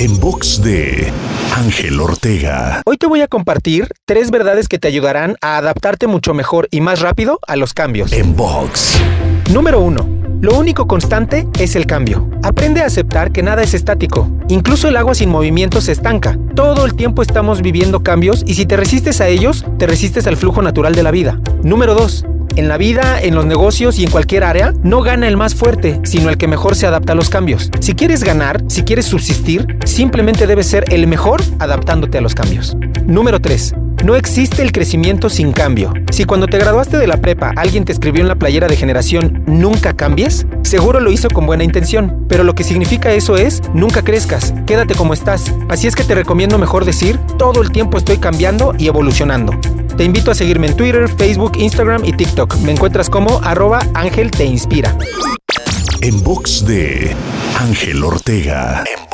En box de Ángel Ortega. Hoy te voy a compartir tres verdades que te ayudarán a adaptarte mucho mejor y más rápido a los cambios. En box. Número 1. Lo único constante es el cambio. Aprende a aceptar que nada es estático. Incluso el agua sin movimiento se estanca. Todo el tiempo estamos viviendo cambios y si te resistes a ellos, te resistes al flujo natural de la vida. Número 2. En la vida, en los negocios y en cualquier área, no gana el más fuerte, sino el que mejor se adapta a los cambios. Si quieres ganar, si quieres subsistir, simplemente debes ser el mejor adaptándote a los cambios. Número 3. No existe el crecimiento sin cambio. Si cuando te graduaste de la prepa alguien te escribió en la playera de generación nunca cambies, seguro lo hizo con buena intención, pero lo que significa eso es nunca crezcas, quédate como estás. Así es que te recomiendo mejor decir todo el tiempo estoy cambiando y evolucionando. Te invito a seguirme en Twitter, Facebook, Instagram y TikTok. Me encuentras como arroba Ángel Te Inspira. En box de Ángel Ortega. En